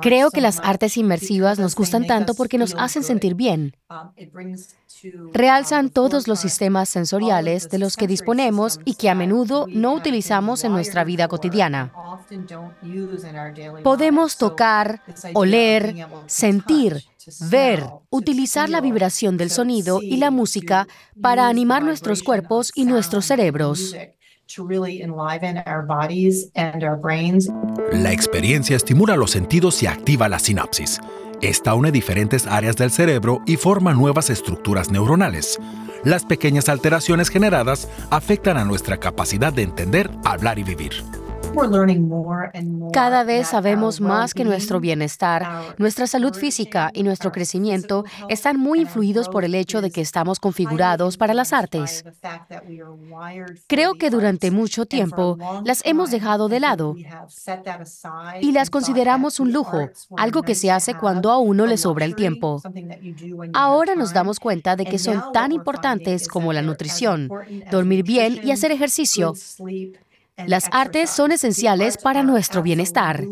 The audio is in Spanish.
Creo que las artes inmersivas nos gustan tanto porque nos hacen sentir bien. Realzan todos los sistemas sensoriales de los que disponemos y que a menudo no utilizamos en nuestra vida cotidiana. Podemos tocar, oler, sentir, ver, utilizar la vibración del sonido y la música para animar nuestros cuerpos y nuestros cerebros. La experiencia estimula los sentidos y activa la sinapsis. Esta une diferentes áreas del cerebro y forma nuevas estructuras neuronales. Las pequeñas alteraciones generadas afectan a nuestra capacidad de entender, hablar y vivir. Cada vez sabemos más que nuestro bienestar, nuestra salud física y nuestro crecimiento están muy influidos por el hecho de que estamos configurados para las artes. Creo que durante mucho tiempo las hemos dejado de lado y las consideramos un lujo, algo que se hace cuando a uno le sobra el tiempo. Ahora nos damos cuenta de que son tan importantes como la nutrición, dormir bien y hacer ejercicio. Las artes son esenciales para nuestro bienestar.